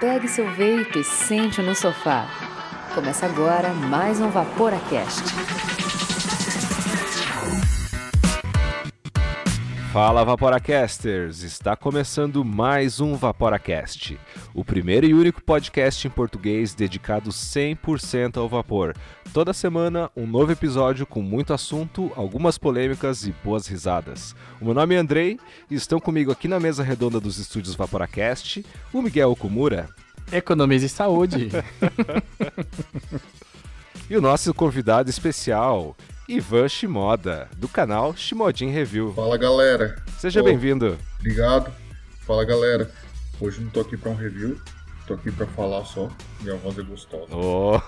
Pegue seu vape e sente no sofá. Começa agora mais um Vaporacast. Fala Vaporacasters! Está começando mais um Vaporacast, o primeiro e único podcast em português dedicado 100% ao vapor. Toda semana, um novo episódio com muito assunto, algumas polêmicas e boas risadas. O meu nome é Andrei e estão comigo aqui na mesa redonda dos estúdios Vaporacast o Miguel Okumura. Economize saúde! e o nosso convidado especial, Ivan Shimoda, do canal Shimodin Review. Fala galera. Seja bem-vindo. Obrigado. Fala galera. Hoje não tô aqui para um review, tô aqui para falar só. Minha voz é gostosa. Oh.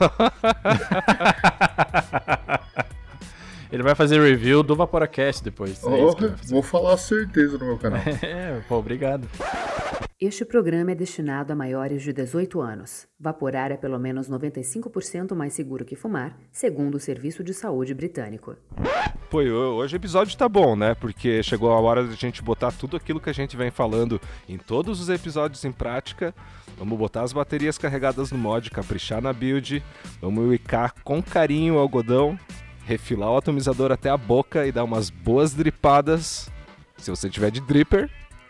Ele vai fazer review do Vaporacast depois. Oh, é vou falar certeza no meu canal. é, pô, obrigado. Este programa é destinado a maiores de 18 anos. Vaporar é pelo menos 95% mais seguro que fumar, segundo o Serviço de Saúde Britânico. Pô, hoje o episódio tá bom, né? Porque chegou a hora de a gente botar tudo aquilo que a gente vem falando em todos os episódios em prática. Vamos botar as baterias carregadas no mod, caprichar na build, vamos wicar com carinho o algodão, refilar o atomizador até a boca e dar umas boas dripadas. Se você tiver de dripper,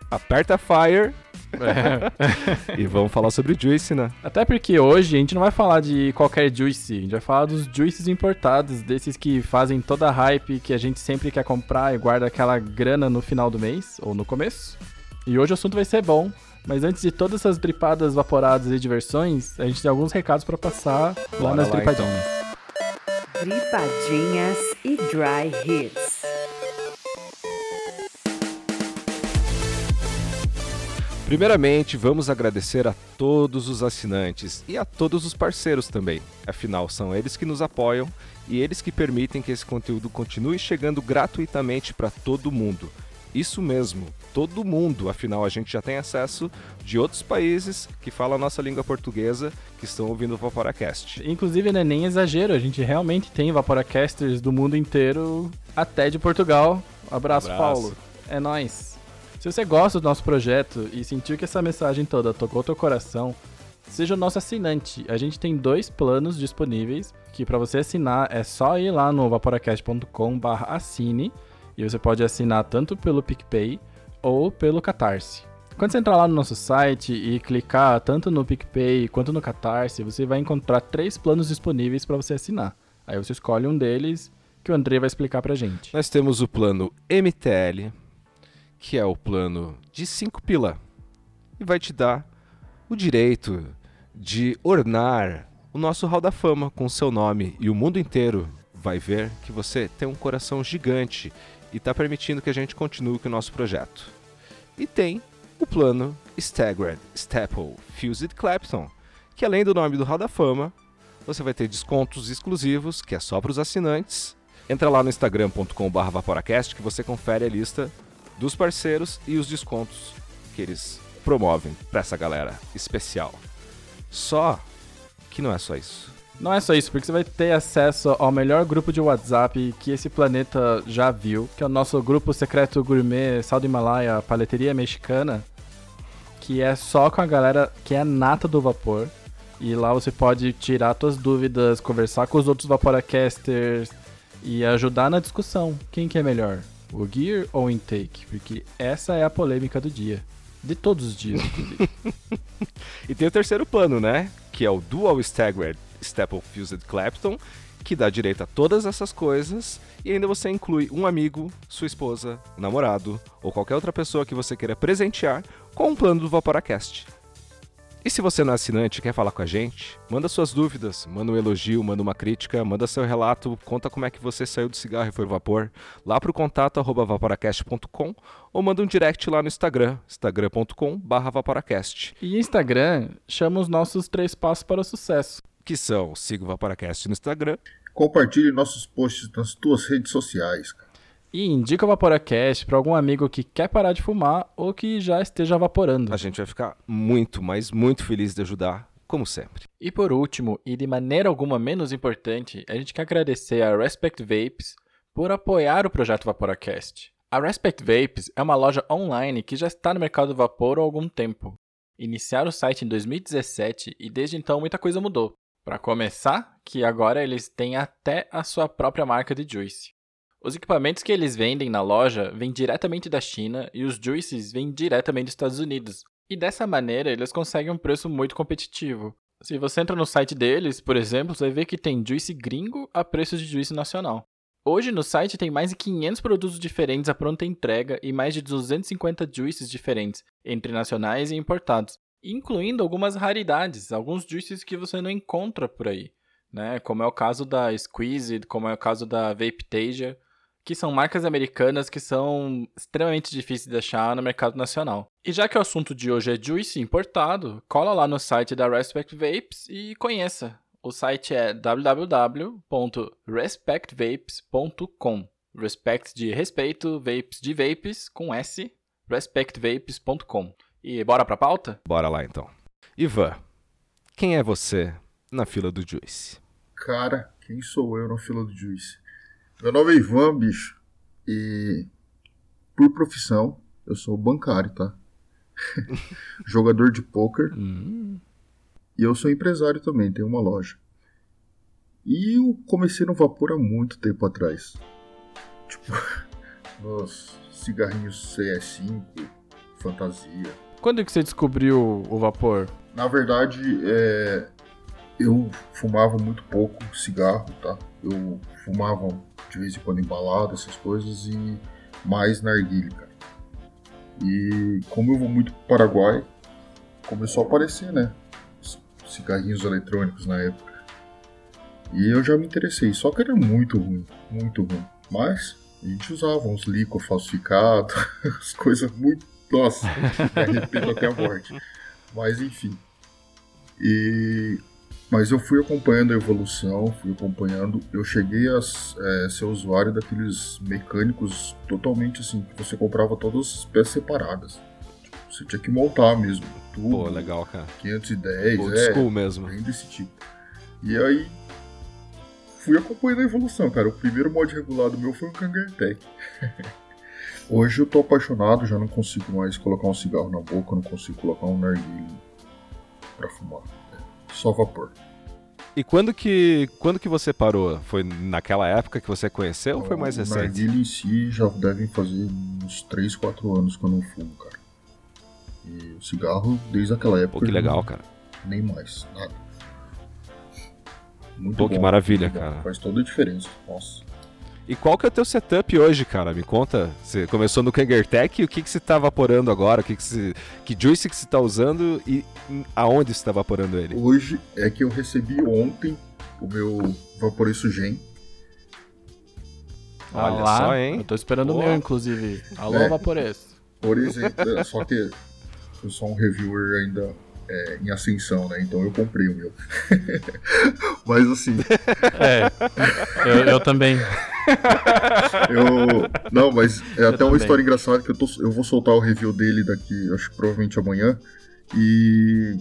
aperta Fire é. e vamos falar sobre Juice, né? Até porque hoje a gente não vai falar de qualquer Juice, a gente vai falar dos Juices importados, desses que fazem toda a hype que a gente sempre quer comprar e guarda aquela grana no final do mês ou no começo. E hoje o assunto vai ser bom, mas antes de todas essas dripadas, vaporadas e diversões, a gente tem alguns recados para passar lá Bora nas lá, dripadinhas. Então. Dripadinhas e Dry Hits. Primeiramente, vamos agradecer a todos os assinantes e a todos os parceiros também. Afinal, são eles que nos apoiam e eles que permitem que esse conteúdo continue chegando gratuitamente para todo mundo. Isso mesmo, todo mundo, afinal a gente já tem acesso de outros países que falam a nossa língua portuguesa que estão ouvindo o Vaporacast. Inclusive, não é nem exagero, a gente realmente tem Vaporacasters do mundo inteiro, até de Portugal. Abraço, Abraço. Paulo. É nós. Se você gosta do nosso projeto e sentiu que essa mensagem toda tocou teu coração, seja o nosso assinante. A gente tem dois planos disponíveis, que para você assinar é só ir lá no vaporacast.com/assine e você pode assinar tanto pelo PicPay ou pelo Catarse. Quando você entrar lá no nosso site e clicar tanto no PicPay quanto no Catarse, você vai encontrar três planos disponíveis para você assinar. Aí você escolhe um deles que o André vai explicar pra gente. Nós temos o plano MTL, que é o plano de 5 pila, e vai te dar o direito de ornar o nosso Hall da Fama com seu nome e o mundo inteiro vai ver que você tem um coração gigante e está permitindo que a gente continue com o nosso projeto. E tem o plano Staggered Staple Fused Clapton, que além do nome do Hall da Fama, você vai ter descontos exclusivos, que é só para os assinantes. Entra lá no instagram.com/vaporacast que você confere a lista dos parceiros e os descontos que eles promovem para essa galera especial. Só que não é só isso. Não é só isso, porque você vai ter acesso ao melhor grupo de WhatsApp que esse planeta já viu, que é o nosso grupo secreto gourmet Sal do Himalaia, Paleteria Mexicana, que é só com a galera que é nata do vapor. E lá você pode tirar suas dúvidas, conversar com os outros Vaporacasters e ajudar na discussão. Quem que é melhor? O Gear ou o Intake? Porque essa é a polêmica do dia. De todos os dias, inclusive. e tem o terceiro plano, né? Que é o Dual Staggered Staple Fused Clapton, que dá direito a todas essas coisas e ainda você inclui um amigo, sua esposa, namorado ou qualquer outra pessoa que você queira presentear com um plano do Vaporacast. E se você não é assinante e quer falar com a gente, manda suas dúvidas, manda um elogio, manda uma crítica, manda seu relato, conta como é que você saiu do cigarro e foi vapor, lá pro contato arroba vaporacast.com ou manda um direct lá no Instagram, instagram.com barra vaporacast. E Instagram chama os nossos três passos para o sucesso. Que são, siga o Vaporacast no Instagram. Compartilhe nossos posts nas tuas redes sociais, cara. E indica o Vaporacast para algum amigo que quer parar de fumar ou que já esteja evaporando. A gente vai ficar muito, mas muito feliz de ajudar, como sempre. E por último, e de maneira alguma menos importante, a gente quer agradecer a Respect Vapes por apoiar o projeto Vaporacast. A Respect Vapes é uma loja online que já está no mercado do vapor há algum tempo. Iniciaram o site em 2017 e desde então muita coisa mudou. Para começar, que agora eles têm até a sua própria marca de juice. Os equipamentos que eles vendem na loja vêm diretamente da China e os juices vêm diretamente dos Estados Unidos. E dessa maneira eles conseguem um preço muito competitivo. Se você entra no site deles, por exemplo, você vai ver que tem juice gringo a preço de juice nacional. Hoje no site tem mais de 500 produtos diferentes à pronta entrega e mais de 250 juices diferentes, entre nacionais e importados, incluindo algumas raridades, alguns juices que você não encontra por aí, né? Como é o caso da Squeezed, como é o caso da Vapetasia, que são marcas americanas que são extremamente difíceis de achar no mercado nacional. E já que o assunto de hoje é juice importado, cola lá no site da Respect Vapes e conheça. O site é www.respectvapes.com. Respect de respeito, vapes de vapes com S, respectvapes.com. E bora pra pauta? Bora lá então. Ivan, quem é você na fila do Juice? Cara, quem sou eu na fila do Juice? Meu nome é Ivan, bicho. E por profissão, eu sou bancário, tá? Jogador de poker. Hum. E eu sou empresário também, tenho uma loja. E eu comecei no vapor há muito tempo atrás. Tipo, nos cigarrinhos CS5, fantasia. Quando que você descobriu o vapor? Na verdade, é, eu fumava muito pouco cigarro, tá? Eu fumava de vez em quando embalado, essas coisas, e mais narguilha, cara. E como eu vou muito pro Paraguai, começou a aparecer, né? cigarrinhos eletrônicos na época. E eu já me interessei, só que era muito ruim, muito ruim. Mas a gente usava uns líquidos falsificados, as coisas muito. Nossa, me arrependo até a morte. Mas enfim. E. Mas eu fui acompanhando a evolução, fui acompanhando. Eu cheguei a é, ser usuário daqueles mecânicos totalmente assim, que você comprava todas as peças separadas. Você tinha que montar mesmo. Tudo. Pô, legal, cara. 510, Old é. school mesmo. Bem desse tipo. E aí, fui acompanhando a evolução, cara. O primeiro mod regulado meu foi o Kangartech. Hoje eu tô apaixonado, já não consigo mais colocar um cigarro na boca, não consigo colocar um narguilho pra fumar. É só vapor. E quando que, quando que você parou? Foi naquela época que você conheceu ou foi mais o recente? narguilho em si já devem fazer uns 3, 4 anos que eu não fumo, cara. E o cigarro, desde aquela época. Pô, que legal, não- cara. Nem mais, nada. Muito Pô, que bom, maravilha, muito bom. cara. Faz toda a diferença. Nossa. E qual que é o teu setup hoje, cara? Me conta. Você começou no Kangertech, o que que você tá vaporando agora? O que que, você, que juice que você tá usando e aonde você tá vaporando ele? Hoje é que eu recebi ontem o meu Vaporeço Gen. Olha Ah lá, só, hein? Eu tô esperando Pô. o meu, inclusive. Alô, É. Por exemplo, só que eu sou um reviewer ainda é, em ascensão, né? Então eu comprei o meu. Mas assim, É, eu, eu também. Eu. Não, mas é até uma também. história engraçada que eu, tô, eu vou soltar o review dele daqui, acho que provavelmente amanhã. E.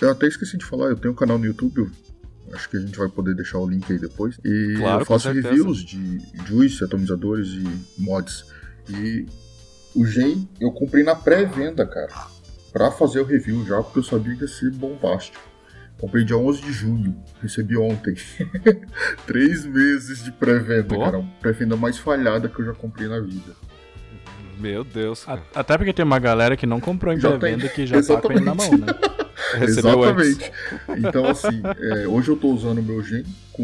Eu até esqueci de falar, eu tenho um canal no YouTube. eu Acho que a gente vai poder deixar o link aí depois. E Claro, eu faço reviews de juice, atomizadores e mods. E o Gen eu comprei na pré-venda, cara. Pra fazer o review já, porque eu sabia que ia ser bombástico. Comprei dia 11 de junho, recebi ontem. Três meses de pré-venda, cara. A pré-venda mais falhada que eu já comprei na vida. Meu Deus, A- cara. Até porque tem uma galera que não comprou em pré-venda que já tá com ele na mão, né? Recebeu antes. Exatamente. Então, assim, é, hoje eu tô usando o meu Gen com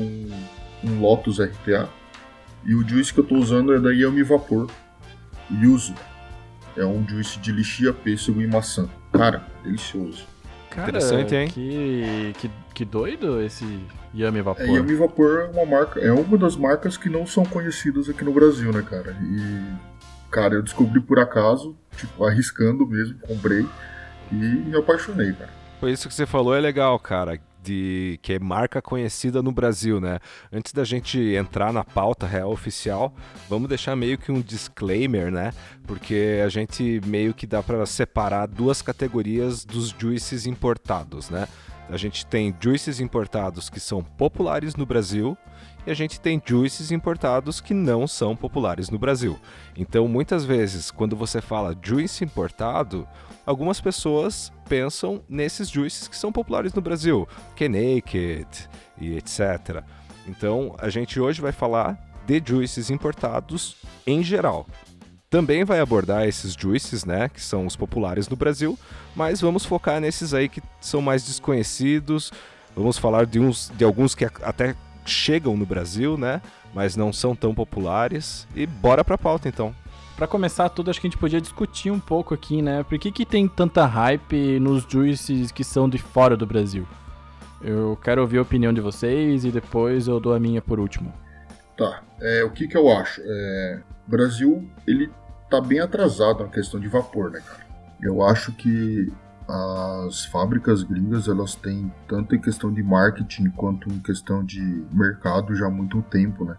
um Lotus RTA. E o juice que eu tô usando é da Yami Vapor. Yuzu. É um juice de lixia, pêssego e maçã. Cara, delicioso. Cara, Interessante, hein? Que, que, que doido esse Yami Vapor. É, Yami Vapor é uma marca, é uma das marcas que não são conhecidas aqui no Brasil, né, cara? E, cara, eu descobri por acaso, tipo, arriscando mesmo, comprei e me apaixonei, cara. Foi isso que você falou, é legal, cara. De que é marca conhecida no Brasil, né? Antes da gente entrar na pauta real oficial, vamos deixar meio que um disclaimer, né? Porque a gente meio que dá pra separar duas categorias dos juices importados, né? A gente tem juices importados que são populares no Brasil e a gente tem juices importados que não são populares no Brasil. Então, muitas vezes, quando você fala juice importado, algumas pessoas pensam nesses juices que são populares no Brasil, K-Naked e etc. Então, a gente hoje vai falar de juices importados em geral. Também vai abordar esses juices, né, que são os populares no Brasil, mas vamos focar nesses aí que são mais desconhecidos. Vamos falar de uns de alguns que até chegam no Brasil, né, mas não são tão populares e bora pra pauta então. Para começar tudo, acho que a gente podia discutir um pouco aqui, né? Por que, que tem tanta hype nos juices que são de fora do Brasil? Eu quero ouvir a opinião de vocês e depois eu dou a minha por último. Tá. É, o que que eu acho? É, o Brasil, ele tá bem atrasado na questão de vapor, né, cara? Eu acho que as fábricas gringas, elas têm tanto em questão de marketing quanto em questão de mercado já há muito tempo, né?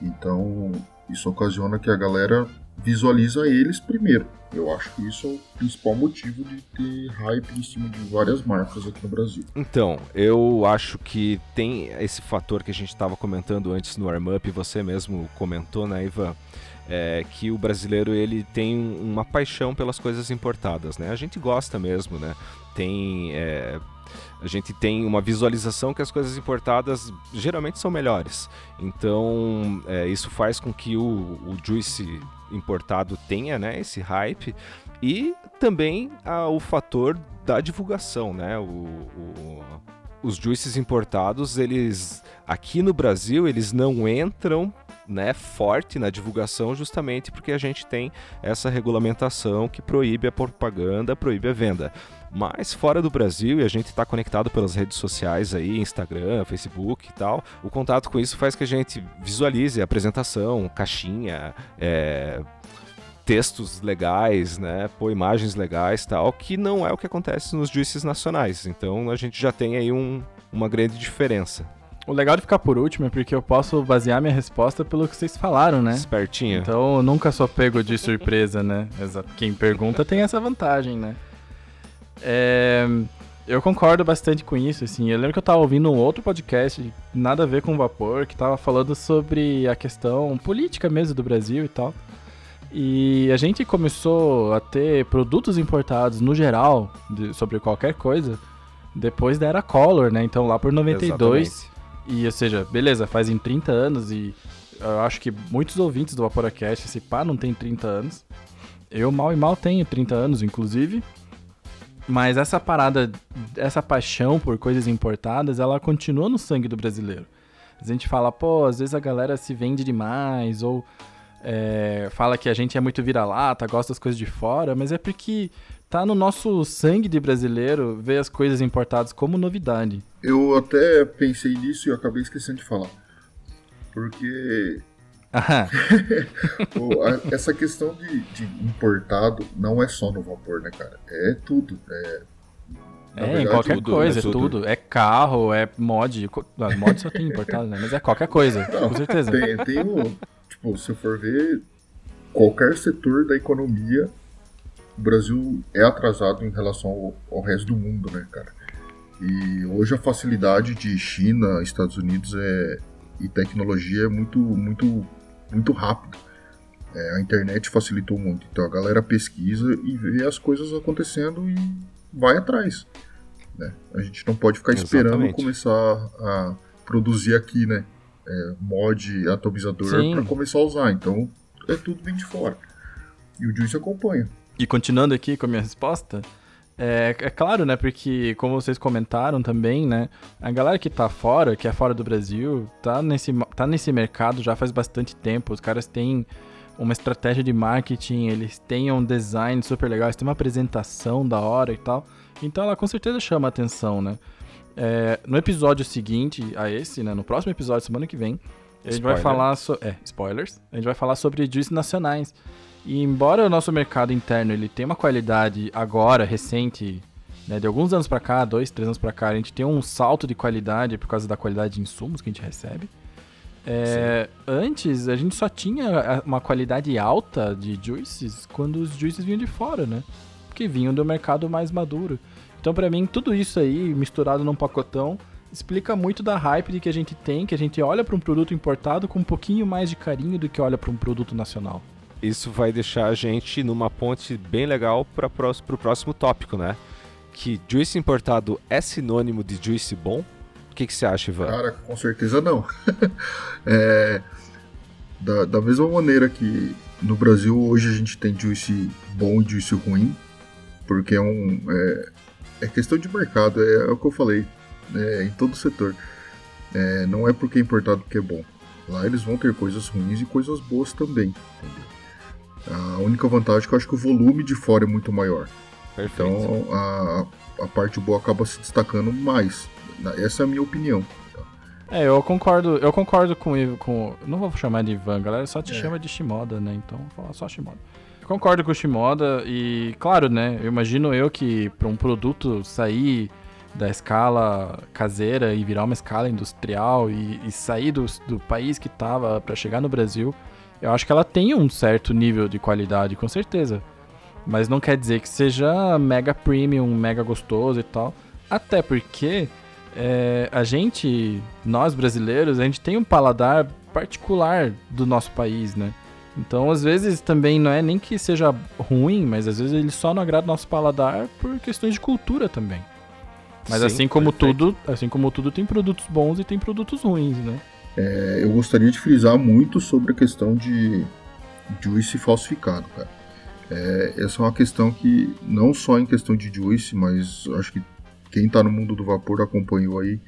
Então, isso ocasiona que a galera visualiza eles primeiro. Eu acho que isso é o principal motivo de ter hype em cima de várias marcas aqui no Brasil. Então, eu acho que tem esse fator que a gente estava comentando antes no Warm Up, você mesmo comentou, né, Ivan? É, que o brasileiro ele tem uma paixão pelas coisas importadas, né? A gente gosta mesmo, né? Tem é, a gente tem uma visualização que as coisas importadas geralmente são melhores. Então, é, isso faz com que o, o Juice importado tenha né, esse hype e também ah, o fator da divulgação, né? O, o, os juices importados, eles aqui no Brasil, eles não entram né, forte na divulgação justamente porque a gente tem essa regulamentação que proíbe a propaganda, proíbe a venda. Mas fora do Brasil, e a gente está conectado pelas redes sociais aí, Instagram, Facebook e tal, o contato com isso faz que a gente visualize a apresentação, caixinha, é, textos legais, né, pô, imagens legais tal, que não é o que acontece nos juízes nacionais. Então a gente já tem aí um, uma grande diferença. O legal de ficar por último é porque eu posso basear minha resposta pelo que vocês falaram, né? Espertinho. Então eu nunca sou pego de surpresa, né? Quem pergunta tem essa vantagem, né? É, eu concordo bastante com isso, assim. Eu lembro que eu tava ouvindo um outro podcast, nada a ver com vapor, que tava falando sobre a questão política mesmo do Brasil e tal. E a gente começou a ter produtos importados no geral, de, sobre qualquer coisa, depois da era Collor, né? Então lá por 92. Exatamente. E, ou seja, beleza, faz em 30 anos e eu acho que muitos ouvintes do Vaporacast, esse pá não tem 30 anos. Eu mal e mal tenho 30 anos, inclusive. Mas essa parada, essa paixão por coisas importadas, ela continua no sangue do brasileiro. A gente fala, pô, às vezes a galera se vende demais, ou é, fala que a gente é muito vira-lata, gosta das coisas de fora, mas é porque tá no nosso sangue de brasileiro ver as coisas importadas como novidade. Eu até pensei nisso e acabei esquecendo de falar. Porque essa questão de, de, importado não é só no vapor, né, cara? É tudo. É, é verdade, em qualquer tudo, coisa, é tudo. tudo. É carro, é mod. mod só tem importado, né? Mas é qualquer coisa, não, com certeza. Tem, tem um, tipo, se for ver, qualquer setor da economia, o Brasil é atrasado em relação ao, ao resto do mundo, né, cara? E hoje a facilidade de China, Estados Unidos é, e tecnologia é muito, muito muito rápido. É, a internet facilitou muito. Então a galera pesquisa e vê as coisas acontecendo e vai atrás. Né? A gente não pode ficar Exatamente. esperando começar a produzir aqui, né? É, mod, atomizador para começar a usar. Então é tudo bem de fora. E o Juice acompanha. E continuando aqui com a minha resposta, é, é, claro, né? Porque, como vocês comentaram também, né? A galera que tá fora, que é fora do Brasil, tá nesse, tá nesse mercado já faz bastante tempo. Os caras têm uma estratégia de marketing, eles têm um design super legal, eles têm uma apresentação da hora e tal. Então ela com certeza chama atenção, né? É, no episódio seguinte a esse, né? No próximo episódio, semana que vem, a gente Spoiler. vai falar sobre. É, spoilers. A gente vai falar sobre juices nacionais. E embora o nosso mercado interno ele tenha uma qualidade agora, recente, né, de alguns anos para cá, dois, três anos para cá, a gente tem um salto de qualidade por causa da qualidade de insumos que a gente recebe. É, antes, a gente só tinha uma qualidade alta de juices quando os juices vinham de fora, né? Porque vinham do mercado mais maduro. Então, para mim, tudo isso aí, misturado num pacotão, explica muito da hype de que a gente tem, que a gente olha para um produto importado com um pouquinho mais de carinho do que olha para um produto nacional. Isso vai deixar a gente numa ponte bem legal para o próximo tópico, né? Que juice importado é sinônimo de juice bom? O que, que você acha, Ivan? Cara, com certeza não. é, da, da mesma maneira que no Brasil hoje a gente tem juice bom e juice ruim, porque é um. É, é questão de mercado, é, é, o que eu falei, é, em todo setor. É, não é porque é importado que é bom. Lá eles vão ter coisas ruins e coisas boas também, entendeu? A única vantagem é que eu acho que o volume de fora é muito maior. Perfeito. Então a, a parte boa acaba se destacando mais. Essa é a minha opinião. É, eu concordo, eu concordo com o com Não vou chamar de Ivan, galera só te é. chama de Shimoda, né? Então vou falar só Shimoda. Eu concordo com o Shimoda e, claro, né? Eu imagino eu que para um produto sair da escala caseira e virar uma escala industrial e, e sair do, do país que tava para chegar no Brasil, eu acho que ela tem um certo nível de qualidade, com certeza. Mas não quer dizer que seja mega premium, mega gostoso e tal. Até porque é, a gente, nós brasileiros, a gente tem um paladar particular do nosso país, né? Então, às vezes também não é nem que seja ruim, mas às vezes ele só não agrada o nosso paladar por questões de cultura também. Mas Sim, assim como perfeito. tudo, assim como tudo tem produtos bons e tem produtos ruins, né? É, eu gostaria de frisar muito sobre a questão de juice falsificado, cara. É, essa é uma questão que não só em questão de juice, mas acho que quem está no mundo do vapor acompanhou aí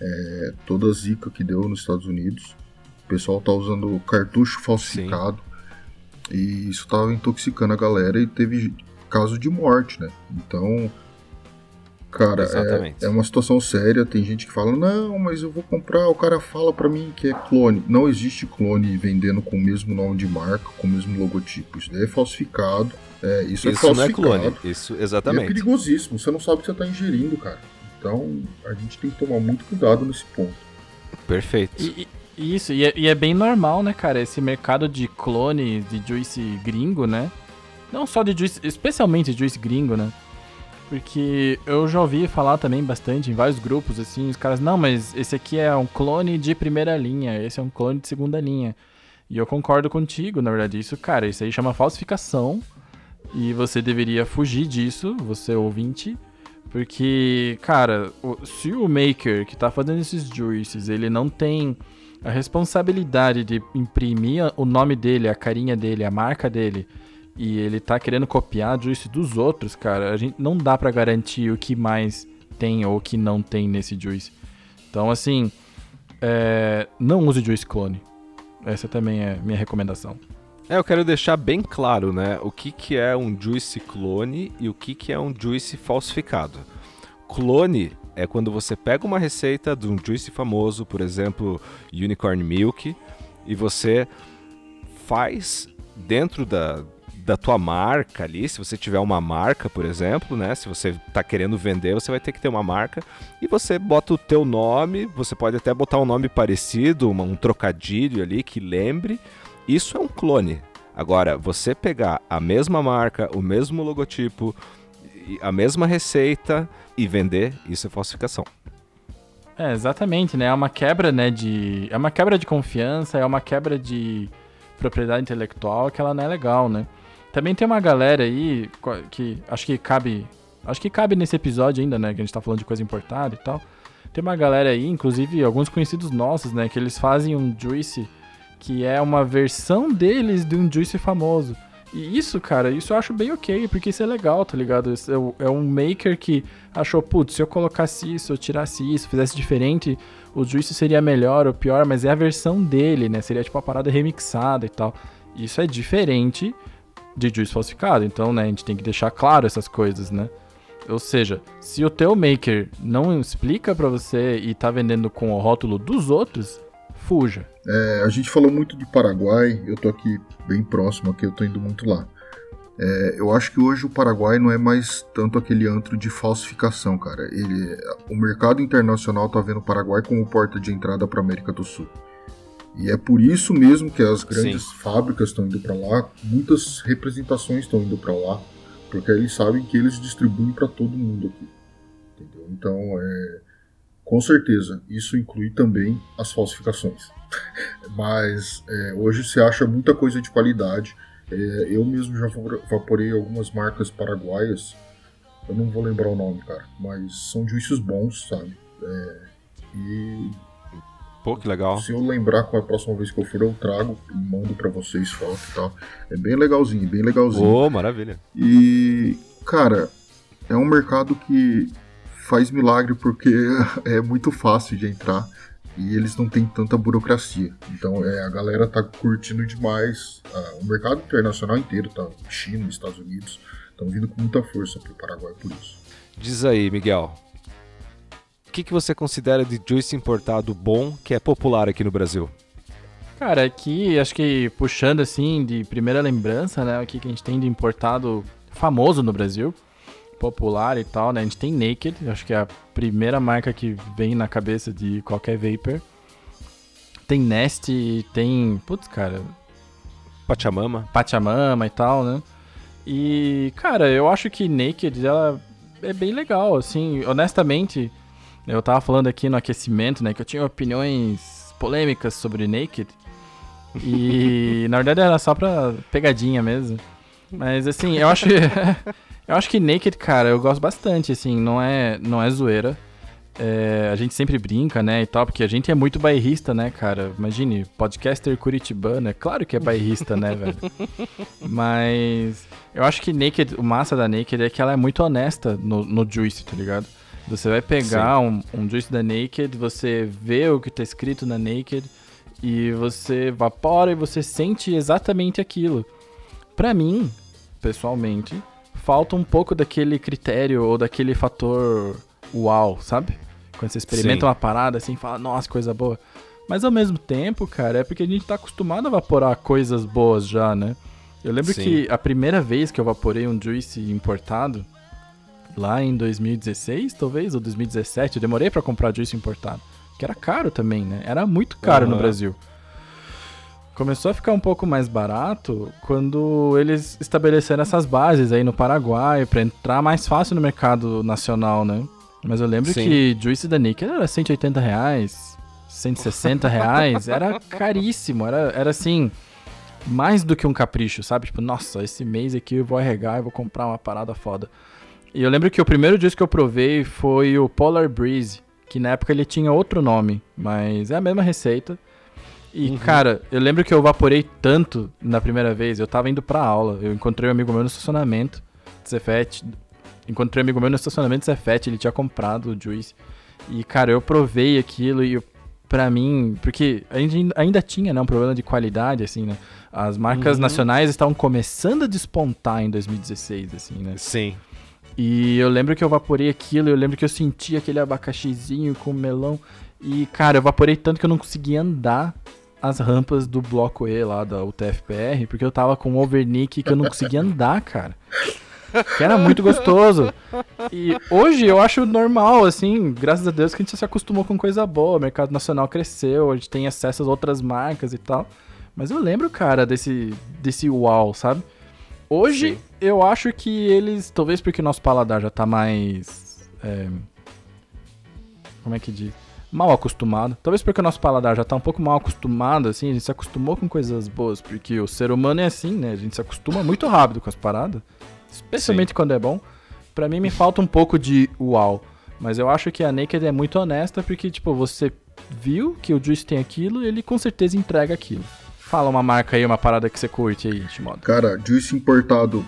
é, toda a zica que deu nos Estados Unidos. O pessoal tá usando cartucho falsificado Sim. e isso estava intoxicando a galera e teve caso de morte, né? Então, cara, é, é, uma situação séria. Tem gente que fala, não, mas eu vou comprar. O cara fala para mim que é clone. Não existe clone vendendo com o mesmo nome de marca, com o mesmo logotipo. Isso daí é falsificado é, isso, isso é não é clone. Isso, exatamente. E é perigosíssimo, você não sabe o que você está ingerindo, cara. Então a gente tem que tomar muito cuidado nesse ponto. Perfeito. E, e, isso, e é, e é, bem normal, né, cara? Esse mercado de clone, de juice gringo, né? Não só de juice, especialmente de juice gringo, né? Porque eu já ouvi falar também bastante em vários grupos, assim, os caras, não, mas esse aqui é um clone de primeira linha, esse é um clone de segunda linha. E eu concordo contigo, na verdade, isso, cara, isso aí chama falsificação e você deveria fugir disso, você ouvinte, porque, cara, se o maker que tá fazendo esses juices, ele não tem a responsabilidade de imprimir o nome dele, a carinha dele, a marca dele, e ele tá querendo copiar juice dos outros, cara, a gente não dá para garantir o que mais tem ou o que não tem nesse juice. Então, assim, é, não use juice clone. Essa também é minha recomendação. É, eu quero deixar bem claro, né, o que, que é um juice clone e o que, que é um juice falsificado. Clone é quando você pega uma receita de um juice famoso, por exemplo, Unicorn Milk, e você faz dentro da, da tua marca ali, se você tiver uma marca, por exemplo, né? Se você está querendo vender, você vai ter que ter uma marca e você bota o teu nome, você pode até botar um nome parecido, uma, um trocadilho ali que lembre, isso é um clone. Agora, você pegar a mesma marca, o mesmo logotipo, a mesma receita e vender, isso é falsificação. É, exatamente, né? É uma quebra, né, de... É uma quebra de confiança, é uma quebra de propriedade intelectual que ela não é legal, né? Também tem uma galera aí que acho que cabe... Acho que cabe nesse episódio ainda, né? Que a gente tá falando de coisa importada e tal. Tem uma galera aí, inclusive alguns conhecidos nossos, né? Que eles fazem um juice que é uma versão deles de um Juice famoso. E isso, cara, isso eu acho bem ok, porque isso é legal, tá ligado? É, é um maker que achou, putz, se eu colocasse isso, eu tirasse isso, fizesse diferente, o Juice seria melhor ou pior, mas é a versão dele, né? Seria tipo uma parada remixada e tal. Isso é diferente de Juice falsificado, então, né, a gente tem que deixar claro essas coisas, né? Ou seja, se o teu maker não explica para você e tá vendendo com o rótulo dos outros, fuja. É, a gente falou muito de Paraguai, eu tô aqui bem próximo, aqui eu tô indo muito lá. É, eu acho que hoje o Paraguai não é mais tanto aquele antro de falsificação, cara. Ele, o mercado internacional tá vendo o Paraguai como porta de entrada para América do Sul. E é por isso mesmo que as grandes Sim. fábricas estão indo para lá, muitas representações estão indo para lá, porque eles sabem que eles distribuem para todo mundo aqui. entendeu? Então, é, com certeza, isso inclui também as falsificações. Mas é, hoje se acha muita coisa de qualidade. É, eu mesmo já vaporei algumas marcas paraguaias. Eu não vou lembrar o nome, cara. Mas são juízes bons, sabe? É, e. Pô, que legal. Se eu lembrar com a próxima vez que eu for, eu trago e mando para vocês foto e tal. É bem legalzinho, bem legalzinho. Ô, oh, maravilha. E, cara, é um mercado que faz milagre porque é muito fácil de entrar e eles não têm tanta burocracia. Então é, a galera tá curtindo demais. Ah, o mercado internacional inteiro tá, China, Estados Unidos, estão vindo com muita força pro Paraguai por isso. Diz aí, Miguel. O que, que você considera de juice importado bom que é popular aqui no Brasil? Cara, aqui acho que puxando assim de primeira lembrança, né, o que a gente tem de importado famoso no Brasil, popular e tal, né? A gente tem Naked, acho que é a primeira marca que vem na cabeça de qualquer vapor. Tem Nest, tem. Putz, cara. Pachamama. Pachamama e tal, né? E, cara, eu acho que Naked ela é bem legal, assim, honestamente. Eu tava falando aqui no aquecimento, né, que eu tinha opiniões polêmicas sobre Naked. E na verdade era só pra pegadinha mesmo. Mas assim, eu acho. Eu acho que Naked, cara, eu gosto bastante, assim, não é, não é zoeira. É, a gente sempre brinca, né, e tal, porque a gente é muito bairrista, né, cara? Imagine, podcaster curitibano, é claro que é bairrista, né, velho? Mas eu acho que Naked, o massa da Naked é que ela é muito honesta no, no Juice, tá ligado? Você vai pegar um, um Juice da Naked, você vê o que tá escrito na Naked e você evapora e você sente exatamente aquilo. Pra mim, pessoalmente, falta um pouco daquele critério ou daquele fator uau, sabe? Quando você experimenta Sim. uma parada assim, fala, nossa, coisa boa. Mas ao mesmo tempo, cara, é porque a gente tá acostumado a vaporar coisas boas já, né? Eu lembro Sim. que a primeira vez que eu vaporei um Juice importado, lá em 2016, talvez, ou 2017, eu demorei para comprar Juice importado. Que era caro também, né? Era muito caro uhum. no Brasil começou a ficar um pouco mais barato quando eles estabeleceram essas bases aí no Paraguai para entrar mais fácil no mercado nacional, né? Mas eu lembro Sim. que Juice da Nickel era 180 reais, 160 reais, era caríssimo, era, era assim, mais do que um capricho, sabe? Tipo, nossa, esse mês aqui eu vou arregar e vou comprar uma parada foda. E eu lembro que o primeiro disco que eu provei foi o Polar Breeze, que na época ele tinha outro nome, mas é a mesma receita. E, uhum. cara, eu lembro que eu vaporei tanto na primeira vez. Eu tava indo pra aula. Eu encontrei um amigo meu no estacionamento, Zefet. Encontrei um amigo meu no estacionamento Zefet, ele tinha comprado o Juice. E, cara, eu provei aquilo e pra mim, porque a gente ainda tinha, né, um problema de qualidade, assim, né? As marcas uhum. nacionais estavam começando a despontar em 2016, assim, né? Sim. E eu lembro que eu vaporei aquilo, eu lembro que eu senti aquele abacaxizinho com melão. E, cara, eu vaporei tanto que eu não conseguia andar as rampas do bloco E lá da UTFPR, porque eu tava com um overnick que eu não conseguia andar, cara. Que era muito gostoso. E hoje eu acho normal, assim, graças a Deus que a gente se acostumou com coisa boa. O mercado nacional cresceu, a gente tem acesso às outras marcas e tal. Mas eu lembro, cara, desse, desse uau, sabe? Hoje Sim. eu acho que eles, talvez porque o nosso paladar já tá mais. É, como é que diz? mal acostumado. Talvez porque o nosso paladar já tá um pouco mal acostumado, assim, a gente se acostumou com coisas boas, porque o ser humano é assim, né? A gente se acostuma muito rápido com as paradas, especialmente Sim. quando é bom. Para mim me falta um pouco de uau, mas eu acho que a Naked é muito honesta porque tipo, você viu que o Juice tem aquilo, ele com certeza entrega aquilo. Fala uma marca aí, uma parada que você curte aí, Shimoda. Cara, Juice importado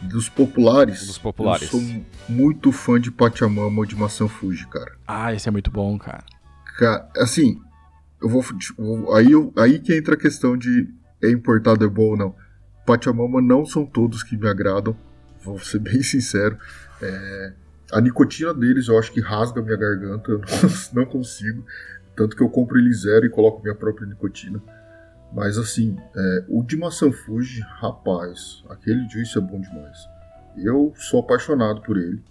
dos populares, dos populares. Eu sou muito fã de Pachamama ou de Maçã Fuji, cara. Ah, esse é muito bom, cara. Cara, assim, eu vou. Aí, aí que entra a questão de é importado é bom ou não. Pachamama não são todos que me agradam, vou ser bem sincero. É, a nicotina deles eu acho que rasga minha garganta, eu não, não consigo. Tanto que eu compro ele zero e coloco minha própria nicotina. Mas assim, é, o de maçã Fuji, rapaz, aquele juice é bom demais. Eu sou apaixonado por ele.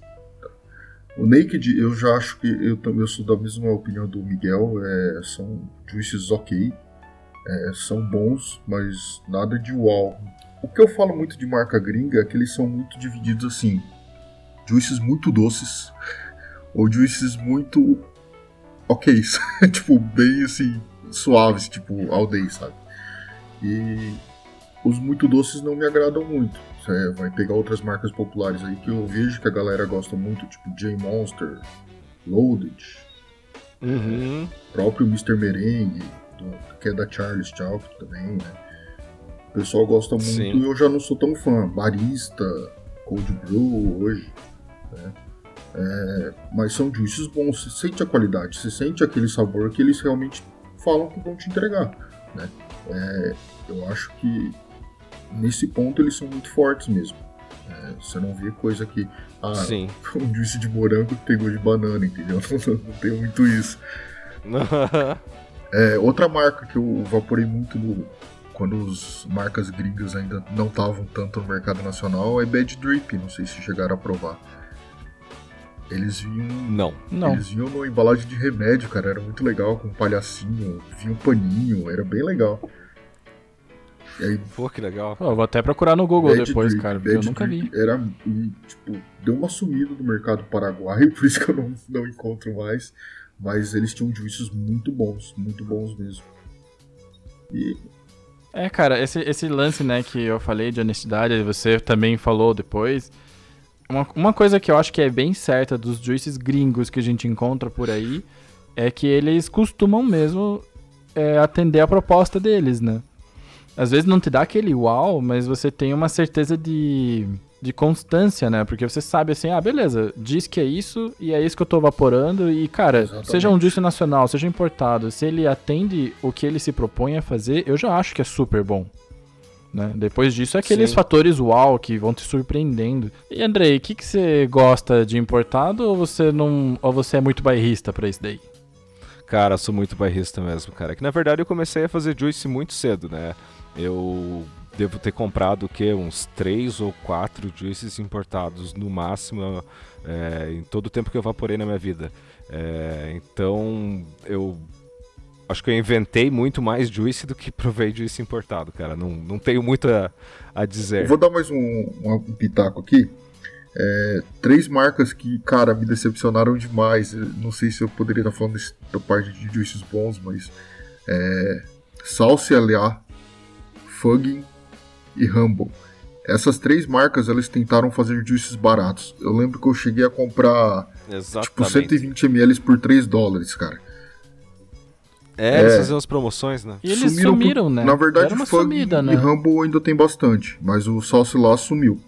O Naked, eu já acho que eu também sou da mesma opinião do Miguel. É, são juices ok, é, são bons, mas nada de uau. O que eu falo muito de marca gringa é que eles são muito divididos assim: juices muito doces, ou juices muito ok, tipo, bem assim, suaves, tipo, day, sabe? E os muito doces não me agradam muito. Você vai pegar outras marcas populares aí que eu vejo que a galera gosta muito, tipo J Monster, Loaded, Uhum. próprio Mr. Merengue, que é da Charles Chalk também, né? O pessoal gosta muito Sim. e eu já não sou tão fã. Barista, Cold Brew hoje, né? É, mas são juices bons, você sente a qualidade, você sente aquele sabor que eles realmente falam que vão te entregar, né? É, eu acho que nesse ponto eles são muito fortes mesmo. É, você não vê coisa que. Ah, Sim. um juice de morango que tem gosto de banana, entendeu? Não, tem muito isso. É, outra marca que eu vaporei muito no- quando as marcas gringas ainda não estavam tanto no mercado nacional é Bad Drip, não sei se chegaram a provar. Eles vinham. Não. Não. Eles vinham numa embalagem de remédio, cara, era muito legal, com um palhacinho, vinha um paninho, era bem legal. E aí, Pô, que legal. Pô, eu vou até procurar no Google Bad depois, Drip, cara, porque eu Bad nunca vi. Drip Era, e, tipo, deu uma sumida do mercado paraguaio, por isso que eu não, não encontro mais. Mas eles tinham juízes muito bons, muito bons mesmo. E É, cara, esse, esse lance, né, que eu falei de honestidade, você também falou depois. Uma, uma coisa que eu acho que é bem certa dos juices gringos que a gente encontra por aí é que eles costumam mesmo é, atender a proposta deles, né? Às vezes não te dá aquele uau, mas você tem uma certeza de, de constância, né? Porque você sabe assim, ah, beleza, diz que é isso e é isso que eu tô vaporando. E, cara, Exatamente. seja um juice nacional, seja importado, se ele atende o que ele se propõe a fazer, eu já acho que é super bom. Né? Depois disso, é aqueles Sim. fatores uau que vão te surpreendendo. E Andrei, o que, que você gosta de importado ou você não. ou você é muito bairrista pra isso daí? Cara, sou muito bairrista mesmo, cara. Que na verdade eu comecei a fazer juice muito cedo, né? Eu devo ter comprado o quê? Uns três ou quatro juices importados no máximo é, em todo o tempo que eu vaporei na minha vida. É, então eu acho que eu inventei muito mais juice do que provei juice importado, cara. Não, não tenho muito a, a eu dizer. vou dar mais um, um pitaco aqui. É, três marcas que, cara, me decepcionaram demais. Eu não sei se eu poderia estar falando desse- da parte de juices bons, mas. É, Salsa LA, Fugging e Humble. Essas três marcas elas tentaram fazer juices baratos. Eu lembro que eu cheguei a comprar tipo Exatamente. 120 ml por 3 dólares, cara. É, eles É. faziam as promoções, né? E eles Sumiram por- sumiram, né? Na verdade, o Fug sumida, e né? Rumble ainda tem bastante, mas o Salsa lá sumiu.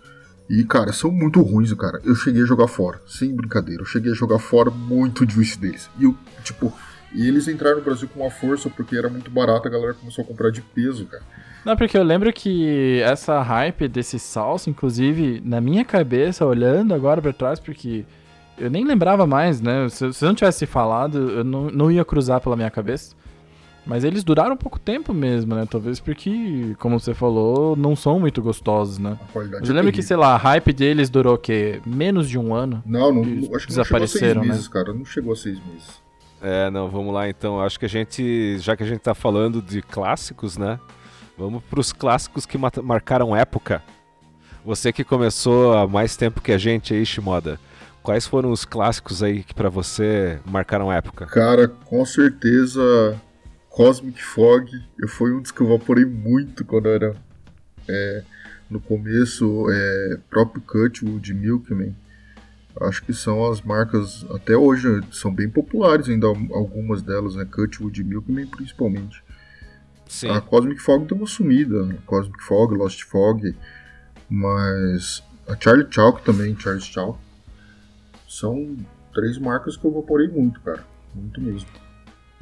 E, cara, são muito ruins, cara. Eu cheguei a jogar fora, sem brincadeira. Eu cheguei a jogar fora muito juice deles. E, eu, tipo, e eles entraram no Brasil com uma força porque era muito barato, a galera começou a comprar de peso, cara. Não, porque eu lembro que essa hype desse salsa, inclusive, na minha cabeça, olhando agora pra trás, porque eu nem lembrava mais, né? Se, se eu não tivesse falado, eu não, não ia cruzar pela minha cabeça. Mas eles duraram pouco tempo mesmo, né? Talvez porque, como você falou, não são muito gostosos, né? A qualidade Mas eu é lembro que, terrível. sei lá, a hype deles durou o quê? Menos de um ano. Não, não, acho que não chegou a seis desapareceram, né? meses, cara. Não chegou a seis meses. É, não, vamos lá então. Acho que a gente, já que a gente tá falando de clássicos, né? Vamos pros clássicos que marcaram época. Você que começou há mais tempo que a gente aí, Shimoda. Quais foram os clássicos aí que pra você marcaram época? Cara, com certeza Cosmic Fog eu foi um dos que eu vaporei muito quando era é, no começo, é, próprio Cutwood, Milkman. Acho que são as marcas, até hoje, são bem populares ainda algumas delas, né? Cutwood e Milkman principalmente. Sim. A Cosmic Fog deu uma sumida, né? Cosmic Fog, Lost Fog, mas a Charlie Chalk também, Charles Chalk. São três marcas que eu vaporei muito, cara. Muito mesmo.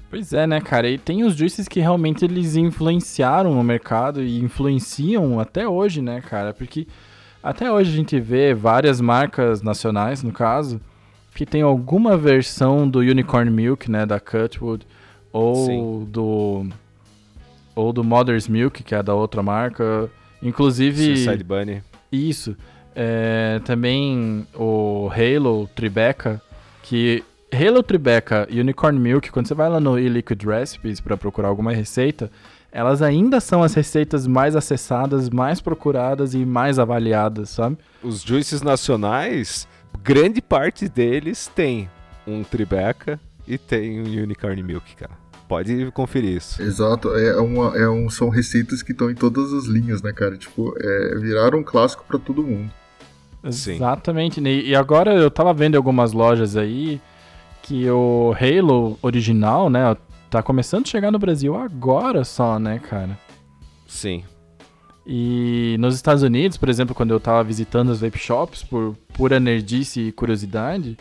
Pois é, né, cara? E tem os juices que realmente eles influenciaram no mercado e influenciam até hoje, né, cara? Porque até hoje a gente vê várias marcas nacionais, no caso, que tem alguma versão do Unicorn Milk, né, da Cutwood, ou Sim. do ou do Mother's Milk, que é da outra marca. Inclusive, Suicide Bunny. isso. É, também o Halo Tribeca, que Halo Tribeca e Unicorn Milk, quando você vai lá no eLiquid Recipes para procurar alguma receita, elas ainda são as receitas mais acessadas, mais procuradas e mais avaliadas, sabe? Os juices nacionais, grande parte deles tem um Tribeca e tem um Unicorn Milk, cara. Pode conferir isso. Exato, é uma, é um, são receitas que estão em todas as linhas, né, cara? Tipo, é, viraram um clássico para todo mundo. Sim. Exatamente. E agora eu tava vendo algumas lojas aí que o Halo original, né, tá começando a chegar no Brasil agora só, né, cara? Sim. E nos Estados Unidos, por exemplo, quando eu tava visitando as vape shops por pura nerdice e curiosidade,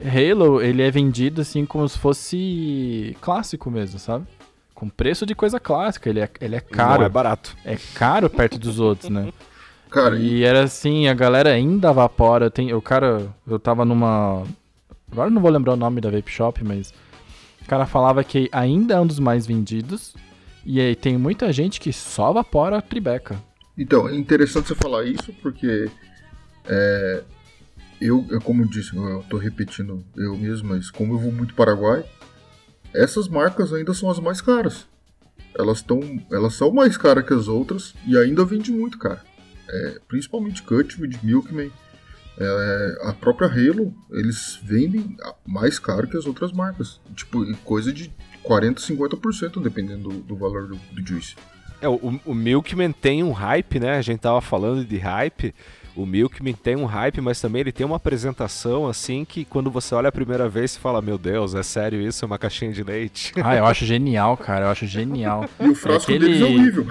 Halo, ele é vendido assim como se fosse clássico mesmo, sabe? Com preço de coisa clássica, ele é, ele é caro. Não é barato. É caro perto dos outros, né? Cara, e era assim, a galera ainda evapora. Tem, o cara, eu tava numa. Agora eu não vou lembrar o nome da vape shop, mas. O cara falava que ainda é um dos mais vendidos. E aí tem muita gente que só evapora a Tribeca. Então, é interessante você falar isso, porque. É, eu, eu, como eu disse, eu tô repetindo eu mesmo, mas como eu vou muito Paraguai, essas marcas ainda são as mais caras. Elas, estão elas são mais caras que as outras e ainda vende muito, cara é, principalmente Cutwood, Milkman, é, a própria Halo, eles vendem mais caro que as outras marcas. Tipo, coisa de 40, 50%, dependendo do, do valor do, do Juice. É, o, o Milkman tem um hype, né? A gente tava falando de hype. O Milkman tem um hype, mas também ele tem uma apresentação assim que quando você olha a primeira vez você fala: Meu Deus, é sério isso? É uma caixinha de leite. Ah, eu acho genial, cara. Eu acho genial. E o frasco é aquele... deles é horrível.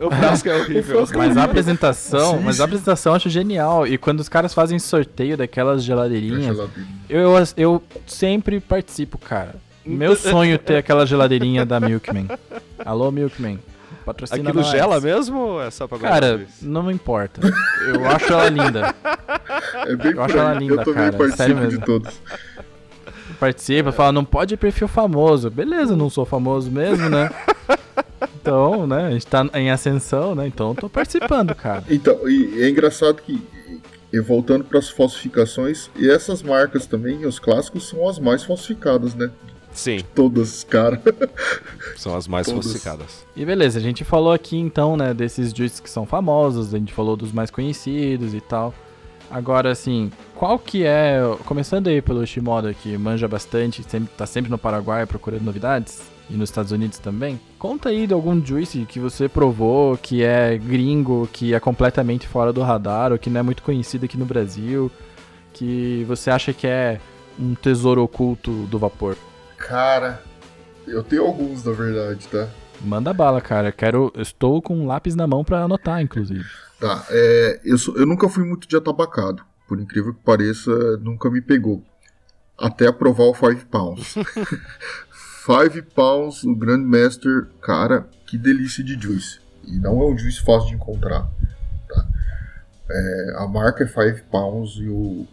O frasco é horrível. Frasco é mas a apresentação, sim, mas a apresentação eu acho genial. E quando os caras fazem sorteio daquelas geladeirinhas, eu, eu, eu sempre participo, cara. Meu sonho é ter aquela geladeirinha da Milkman. Alô, Milkman. Patrocina Aquilo nós. gela mesmo ou é só pra Cara, não me importa. Eu acho ela linda. É bem eu acho ela linda, eu cara. Sério mesmo. de todos. Participa, fala, não pode perfil famoso. Beleza, não sou famoso mesmo, né? Então, né, a gente tá em ascensão, né? Então eu tô participando, cara. Então, e é engraçado que, e voltando para as falsificações, e essas marcas também, os clássicos, são as mais falsificadas, né? Sim. De todas, cara. São as mais todas. falsificadas. E beleza, a gente falou aqui então, né, desses juices que são famosos, a gente falou dos mais conhecidos e tal. Agora, assim, qual que é. Começando aí pelo Shimoda, que manja bastante, sempre, tá sempre no Paraguai procurando novidades e nos Estados Unidos também. Conta aí de algum juice que você provou, que é gringo, que é completamente fora do radar, ou que não é muito conhecido aqui no Brasil, que você acha que é um tesouro oculto do vapor. Cara, eu tenho alguns, na verdade, tá? Manda bala, cara. Quero, estou com um lápis na mão para anotar, inclusive. Tá, é, eu, sou, eu nunca fui muito de atabacado. Por incrível que pareça, nunca me pegou. Até provar o Five Pounds. Five Pounds, o Grandmaster, cara, que delícia de juice. E não é um juice fácil de encontrar. Tá? É, a marca é Five Pounds e o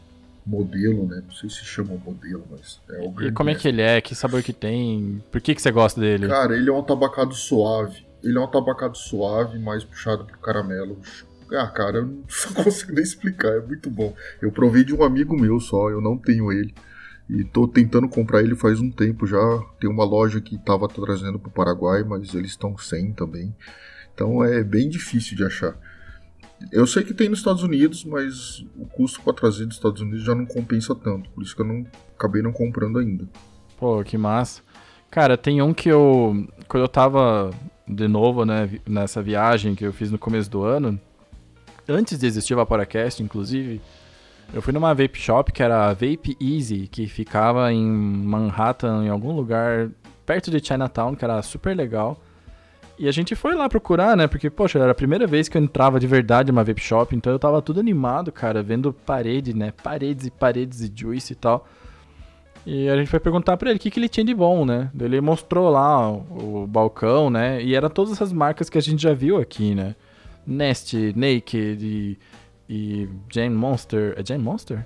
modelo, né? Não sei se chama modelo, mas é o E como é que ele é? Que sabor que tem? Por que, que você gosta dele? Cara, ele é um tabacado suave. Ele é um tabacado suave, mais puxado pro caramelo. Ah, cara, eu não consigo nem explicar, é muito bom. Eu provei de um amigo meu só, eu não tenho ele. E tô tentando comprar ele faz um tempo já. Tem uma loja que tava trazendo pro Paraguai, mas eles estão sem também. Então é bem difícil de achar. Eu sei que tem nos Estados Unidos, mas o custo para trazer dos Estados Unidos já não compensa tanto. Por isso que eu não acabei não comprando ainda. Pô, que massa. Cara, tem um que eu. Quando eu tava de novo, né, nessa viagem que eu fiz no começo do ano, antes de existir o Vaporacast, inclusive, eu fui numa vape shop que era Vape Easy, que ficava em Manhattan, em algum lugar perto de Chinatown, que era super legal. E a gente foi lá procurar, né? Porque, poxa, era a primeira vez que eu entrava de verdade numa vape shop, então eu tava tudo animado, cara, vendo parede, né? Paredes e paredes e juice e tal. E a gente foi perguntar pra ele o que, que ele tinha de bom, né? Ele mostrou lá o, o balcão, né? E era todas essas marcas que a gente já viu aqui, né? Nest, Naked e e Jam Monster. É Jam Monster?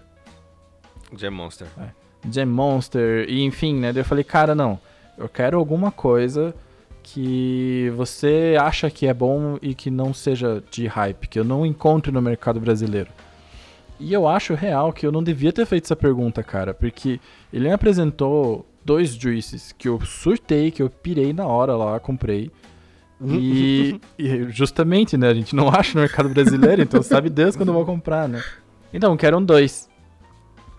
Jam Monster. É. Jam Monster. E enfim, né? Daí eu falei, cara, não. Eu quero alguma coisa que você acha que é bom e que não seja de hype, que eu não encontre no mercado brasileiro. E eu acho real que eu não devia ter feito essa pergunta, cara, porque ele me apresentou dois juices que eu surtei, que eu pirei na hora lá, comprei. E, e, justamente, né? A gente não acha no mercado brasileiro, então sabe Deus quando eu vou comprar, né? Então, quero um dois.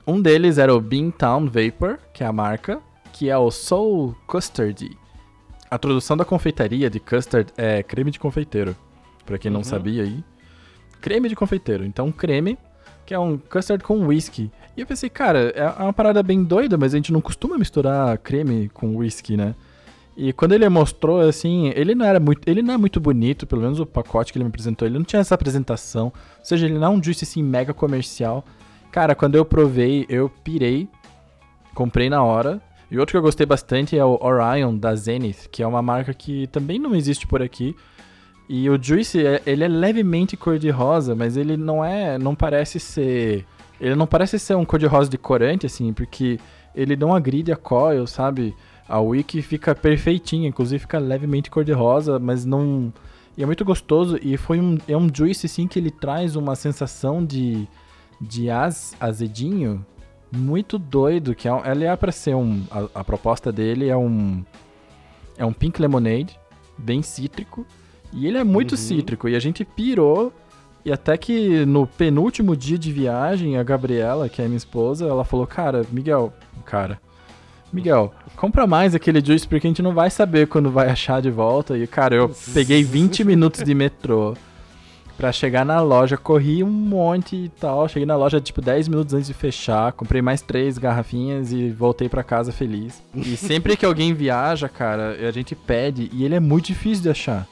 Um deles era o Beantown Vapor, que é a marca, que é o Soul Custard. A tradução da confeitaria de custard é creme de confeiteiro, para quem não Uhum. sabia aí. Creme de confeiteiro. Então, creme, que é um custard com whisky. E eu pensei, cara, é uma parada bem doida, mas a gente não costuma misturar creme com whisky, né? E quando ele mostrou, assim, ele não era muito. Ele não é muito bonito, pelo menos o pacote que ele me apresentou, ele não tinha essa apresentação. Ou seja, ele não é um juice assim mega comercial. Cara, quando eu provei, eu pirei. Comprei na hora. E outro que eu gostei bastante é o Orion da Zenith, que é uma marca que também não existe por aqui. E o Juice, é- ele é levemente cor-de-rosa, mas ele não é. não parece ser. Ele não parece ser um cor-de-rosa de corante, assim, porque ele não agride a coil, sabe? A wiki fica perfeitinha, inclusive fica levemente cor-de-rosa, mas não. E é muito gostoso. E foi um. É um juice, assim, que ele traz uma sensação de. de az, azedinho muito doido. Que é, ele é pra ser um. A, a proposta dele é um. É um pink lemonade, bem cítrico. E ele é muito Uhum. cítrico. E a gente pirou. E até que no penúltimo dia de viagem, a Gabriela, que é minha esposa, ela falou: Cara, Miguel, cara, Miguel, compra mais aquele juice porque a gente não vai saber quando vai achar de volta. E, cara, eu peguei 20 minutos de metrô pra chegar na loja, corri um monte e tal. Cheguei na loja, tipo, 10 minutos antes de fechar. Comprei mais três garrafinhas e voltei pra casa feliz. E sempre que alguém viaja, cara, a gente pede e ele é muito difícil de achar.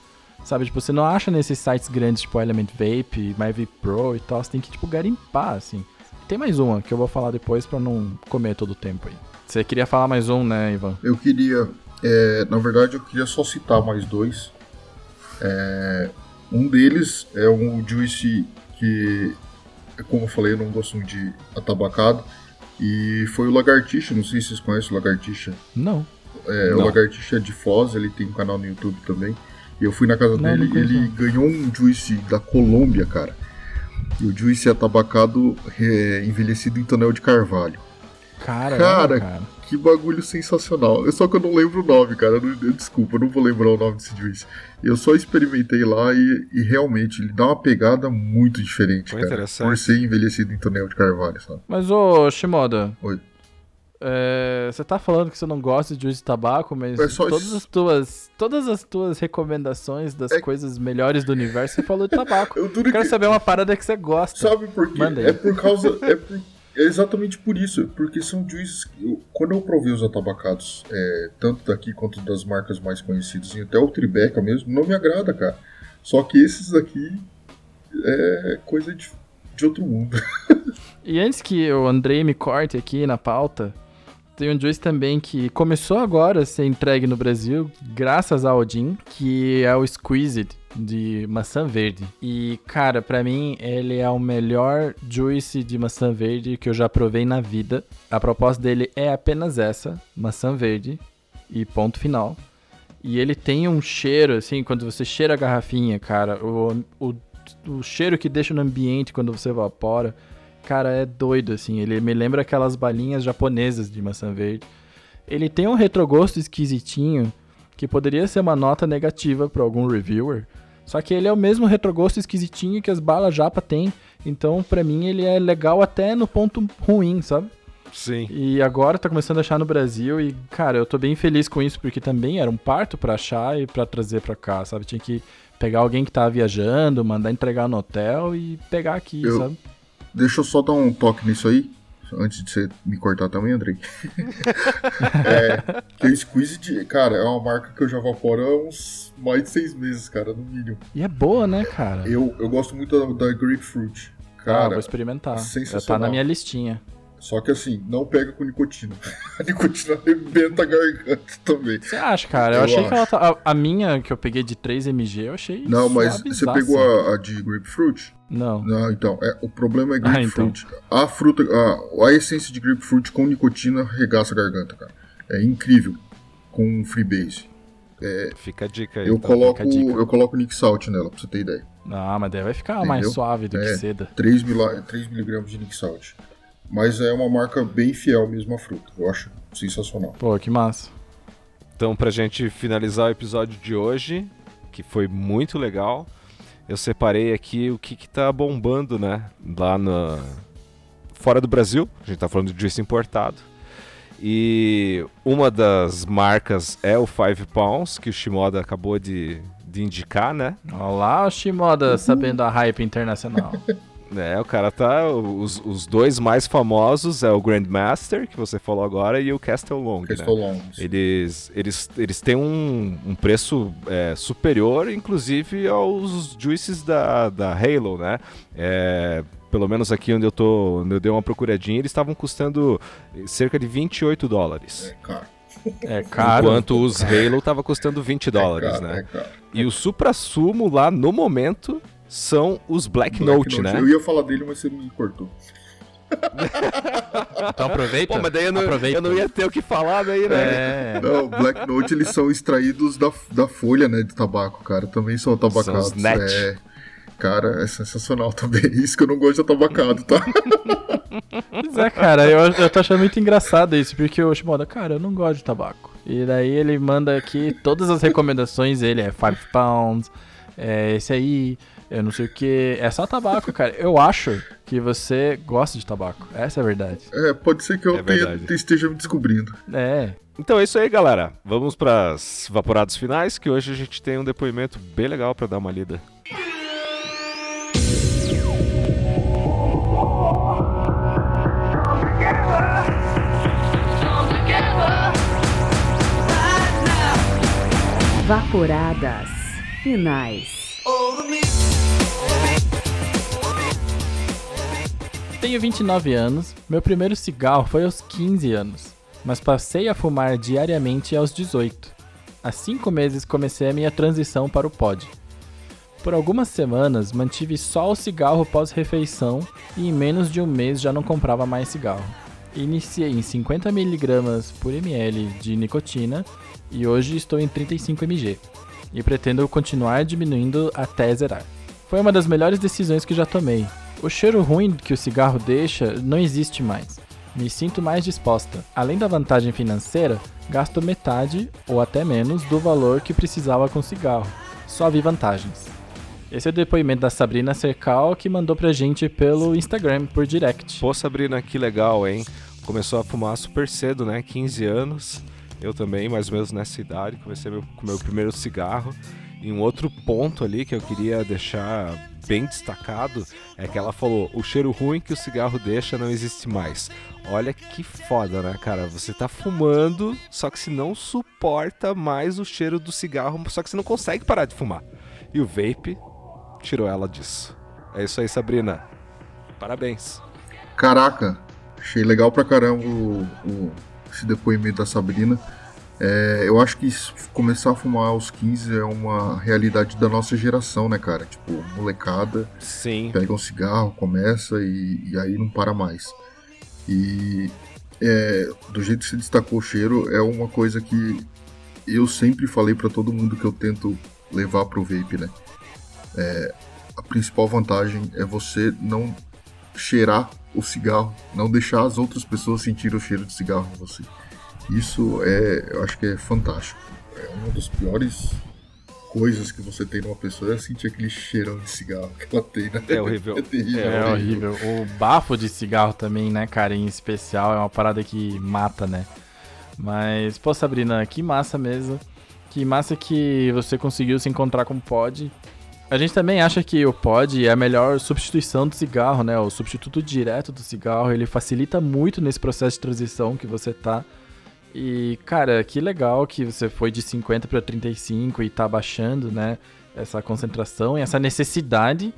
Sabe, tipo, você não acha nesses sites grandes, tipo Element Vape, MyVape Pro e tal, você tem que, tipo, garimpar, assim. Tem mais uma que eu vou falar depois pra não comer todo o tempo aí. Você queria falar mais um, né, Ivan? Eu queria, é, na verdade, eu queria só citar mais dois. É, um deles é um juice que, como eu falei, eu não gosto muito de atabacado. E foi o Lagartixa, não sei se vocês conhecem o Lagartixa. Não. É, o Não. Lagartixa é de Foz, ele tem um canal no YouTube também. E eu fui na casa Não, dele não e ele ganhou um juice da Colômbia, cara. E o juice é atabacado é, envelhecido em tonel de carvalho. Cara, Cara, cara. Que bagulho sensacional. Eu só que eu não lembro o nome, cara. Eu não- eu- desculpa, eu não vou lembrar o nome desse juice. Eu só experimentei lá e, e realmente ele dá uma pegada muito diferente, Foi cara. interessante. Por ser envelhecido em tonel de carvalho, sabe? Mas, ô, Shimoda. Oi. é, você tá falando que você não gosta de juice de tabaco, mas É só todas isso. as tuas todas as tuas recomendações das É- coisas melhores do universo, você falou de tabaco. Eu duro Eu quero que- saber uma parada que você gosta. Sabe por quê? É por causa. É, por- é exatamente por isso. Porque são juices. que eu- quando eu provei os atabacados, é, tanto daqui quanto das marcas mais conhecidas, e até o Tribeca mesmo, não me agrada, cara. Só que esses aqui é coisa de, de outro mundo. E antes que o Andrei me corte aqui na pauta, tem um juice também que começou agora a ser entregue no Brasil, graças ao Odin, que é o Squeezed de maçã verde. E, cara, pra mim, ele é o melhor juice de maçã verde que eu já provei na vida. A proposta dele é apenas essa, maçã verde, e ponto final. E ele tem um cheiro, assim, quando você cheira a garrafinha, cara, o, o, o cheiro que deixa no ambiente quando você evapora. Cara, é doido, assim. Ele me lembra aquelas balinhas japonesas de maçã verde. Ele tem um retrogosto esquisitinho, que poderia ser uma nota negativa para algum reviewer. Só que ele é o mesmo retrogosto esquisitinho que as balas japa tem. Então, pra mim, ele é legal até no ponto ruim, sabe? Sim. E agora tá começando a achar no Brasil e, cara, eu tô bem feliz com isso, porque também era um parto pra achar e pra trazer pra cá, sabe? Tinha que pegar alguém que tava viajando, mandar entregar no hotel e pegar aqui, Eu- sabe? Deixa eu só dar um toque nisso aí, antes de você me cortar também, Andrei. é, que o Squeeze, cara, é uma marca que eu já evaporo há uns mais de seis meses, cara, no mínimo. E é boa, né, cara? Eu, eu gosto muito da, da Grapefruit. ah, Cara, vou experimentar. Já tá sensacional. na minha listinha. Só que assim, não pega com nicotina. A nicotina arrebenta a garganta também. Você acha, cara? Eu, Eu achei que ela acho. tá. A, a minha que eu peguei de 3mg, eu achei. Não, mas você pegou a, a de Grapefruit? Não. Não, então, é, o problema é Ah, então. Grapefruit. A fruta, a, a essência de Grapefruit com nicotina regaça a garganta, cara. É incrível. Com freebase. Fica a dica aí. Eu tá? coloco, dica. eu coloco Nick Salt nela, pra você ter ideia. Ah, mas daí vai ficar mais Entendeu? suave do que É. seda. 3, mila, 3 miligramas de Nick Salt. Mas é uma marca bem fiel mesmo à fruta. Eu acho sensacional. Pô, que massa. Então, pra gente finalizar o episódio de hoje, que foi muito legal, eu separei aqui o que, que tá bombando, né? Lá na. fora do Brasil, a gente tá falando de juice importado. E uma das marcas é o Five Pounds, que o Shimoda acabou de, de indicar, né? Olá, o Shimoda sabendo a hype internacional. É, o cara tá. Os, os dois mais famosos é o Grandmaster, que você falou agora, e o Castle Long. Castle né? Long. Eles, eles, eles têm um, um preço é, superior, inclusive, aos juices da, da Halo, né? É, pelo menos aqui onde eu tô, onde eu dei uma procuradinha, eles estavam custando cerca de 28 dólares. É caro. É caro. Enquanto os Halo tava custando 20 dólares, é caro, né? É caro. E o supra-sumo lá no momento são os Black, Black Note, né? Eu ia falar dele, mas você me cortou. Então aproveita. Pô, mas daí eu não, aproveita. eu não ia ter o que falar daí, né? É. Não, Black Note eles são extraídos da, da folha, né, de tabaco, cara. Também são tabacados. São. É, cara, é sensacional também. Isso que eu não gosto de tabacado, tá? Pois é, cara, eu, eu tô achando muito engraçado isso, porque o Shimoda, cara, eu não gosto de tabaco. E daí ele manda aqui todas as recomendações, ele é 5 pounds, é esse aí, eu não sei o que. É só tabaco, cara. Eu acho que você gosta de tabaco. Essa é a verdade. É, pode ser que eu É tenha- esteja me descobrindo. É. Então é isso aí, galera. Vamos para as vaporados finais, que hoje a gente tem um depoimento bem legal para dar uma lida. Vaporadas finais. Tenho 29 anos, meu primeiro cigarro foi aos 15 anos, mas passei a fumar diariamente aos 18. Há 5 meses comecei a minha transição para o pod. Por algumas semanas mantive só o cigarro pós-refeição e em menos de um mês já não comprava mais cigarro. Iniciei em 50mg por ml de nicotina e hoje estou em 35 mg e pretendo continuar diminuindo até zerar. Foi uma das melhores decisões que já tomei. O cheiro ruim que o cigarro deixa não existe mais. Me sinto mais disposta. Além da vantagem financeira, gasto metade ou até menos do valor que precisava com cigarro. Só vi vantagens. Esse é o depoimento da Sabrina Cercal que mandou pra gente pelo Instagram por direct. Pô, Sabrina, que legal, hein? Começou a fumar super cedo, né? 15 anos. Eu também, mais ou menos nessa idade, comecei com meu primeiro cigarro. E um outro ponto ali que eu queria deixar bem destacado é que ela falou: o cheiro ruim que o cigarro deixa não existe mais. Olha que foda, né, cara? Você tá fumando, só que você não suporta mais o cheiro do cigarro, só que você não consegue parar de fumar. E o vape tirou ela disso. É isso aí, Sabrina. Parabéns. Caraca, achei legal pra caramba o, o- esse depoimento da Sabrina. É, eu acho que começar a fumar aos 15 é uma realidade da nossa geração, né, cara? Tipo, molecada, Sim. pega um cigarro, começa e, e aí não para mais. E é, do jeito que você destacou o cheiro, é uma coisa que eu sempre falei pra todo mundo que eu tento levar pro vape, né? É, a principal vantagem é você não cheirar o cigarro, não deixar as outras pessoas sentir o cheiro de cigarro em você. Isso é, eu acho que é fantástico. É uma das piores coisas que você tem numa pessoa é sentir aquele cheirão de cigarro que ela tem, né? É horrível. É terrível. É horrível. O bafo de cigarro também, né, cara, em especial, é uma parada que mata, né? Mas, pô, Sabrina, que massa mesmo. Que massa que você conseguiu se encontrar com o pod. A gente também acha que o pod é a melhor substituição do cigarro, né? O substituto direto do cigarro. Ele facilita muito nesse processo de transição que você tá. E, cara, que legal que você foi de 50 para 35 e tá baixando, né? Essa concentração e essa necessidade.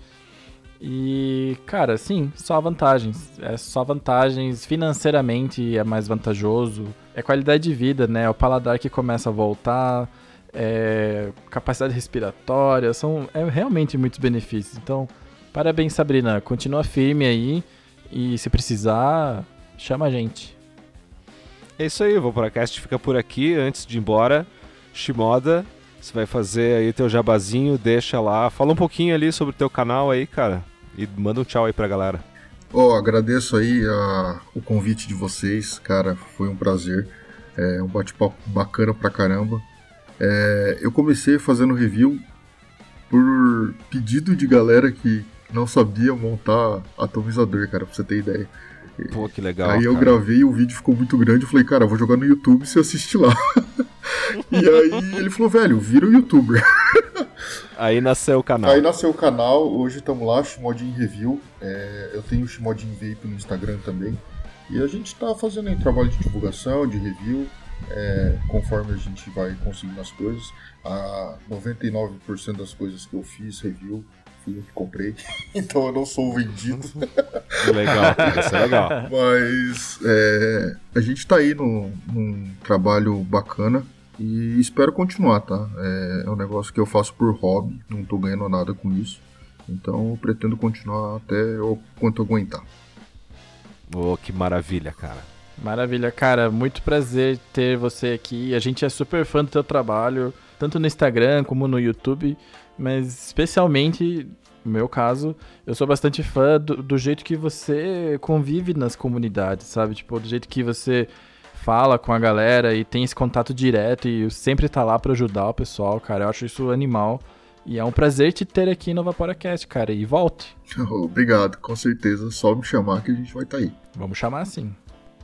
E, cara, sim, só vantagens. É só vantagens. Financeiramente é mais vantajoso. É qualidade de vida, né? O paladar que começa a voltar. É capacidade respiratória. São é realmente muitos benefícios. Então, parabéns, Sabrina. Continua firme aí. E se precisar, chama a gente. É isso aí, o Vaporacast fica por aqui. Antes de ir embora, Shimoda, você vai fazer aí teu jabazinho, deixa lá. Fala um pouquinho ali sobre o teu canal aí, cara. E manda um tchau aí pra galera. Ó, agradeço aí a- o convite de vocês, cara, foi um prazer. É um bate-papo bacana pra caramba. É, eu comecei fazendo review por pedido de galera que não sabia montar atomizador, cara, pra você ter ideia. Pô, que legal. Aí eu cara. gravei o vídeo ficou muito grande. Eu falei, cara, eu vou jogar no YouTube e você assiste lá. e aí ele falou, velho, vira o youtuber. Aí nasceu o canal. Aí nasceu o canal, hoje estamos lá, Shimodin Review. É, eu tenho o Shimodin Vape no Instagram também. E a gente tá fazendo aí trabalho de divulgação, de review, é, conforme a gente vai conseguindo as coisas. A 99% das coisas que eu fiz, review, fui eu que comprei. então eu não sou o vendido. Legal, isso é legal. Mas é, a gente tá aí num, num trabalho bacana e espero continuar, tá? É, é um negócio que eu faço por hobby, não tô ganhando nada com isso. Então eu pretendo continuar até o quanto eu aguentar. Oh, que maravilha, cara. Maravilha, cara. Muito prazer ter você aqui. A gente é super fã do teu trabalho, tanto no Instagram como no YouTube, mas especialmente, no meu caso, eu sou bastante fã do, do jeito que você convive nas comunidades, sabe? Tipo, do jeito que você fala com a galera e tem esse contato direto e sempre tá lá para ajudar o pessoal, cara. Eu acho isso animal. E é um prazer te ter aqui no VaporaCast, cara. E volte. Obrigado, com certeza. Só me chamar que a gente vai estar tá aí. Vamos chamar sim.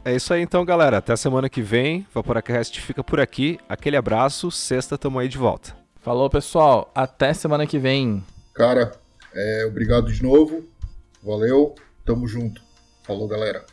É isso aí então, galera. Até semana que vem. VaporaCast fica por aqui. Aquele abraço. Sexta, tamo aí de volta. Falou, pessoal. Até semana que vem. Cara, é, obrigado de novo. Valeu. Tamo junto. Falou, galera.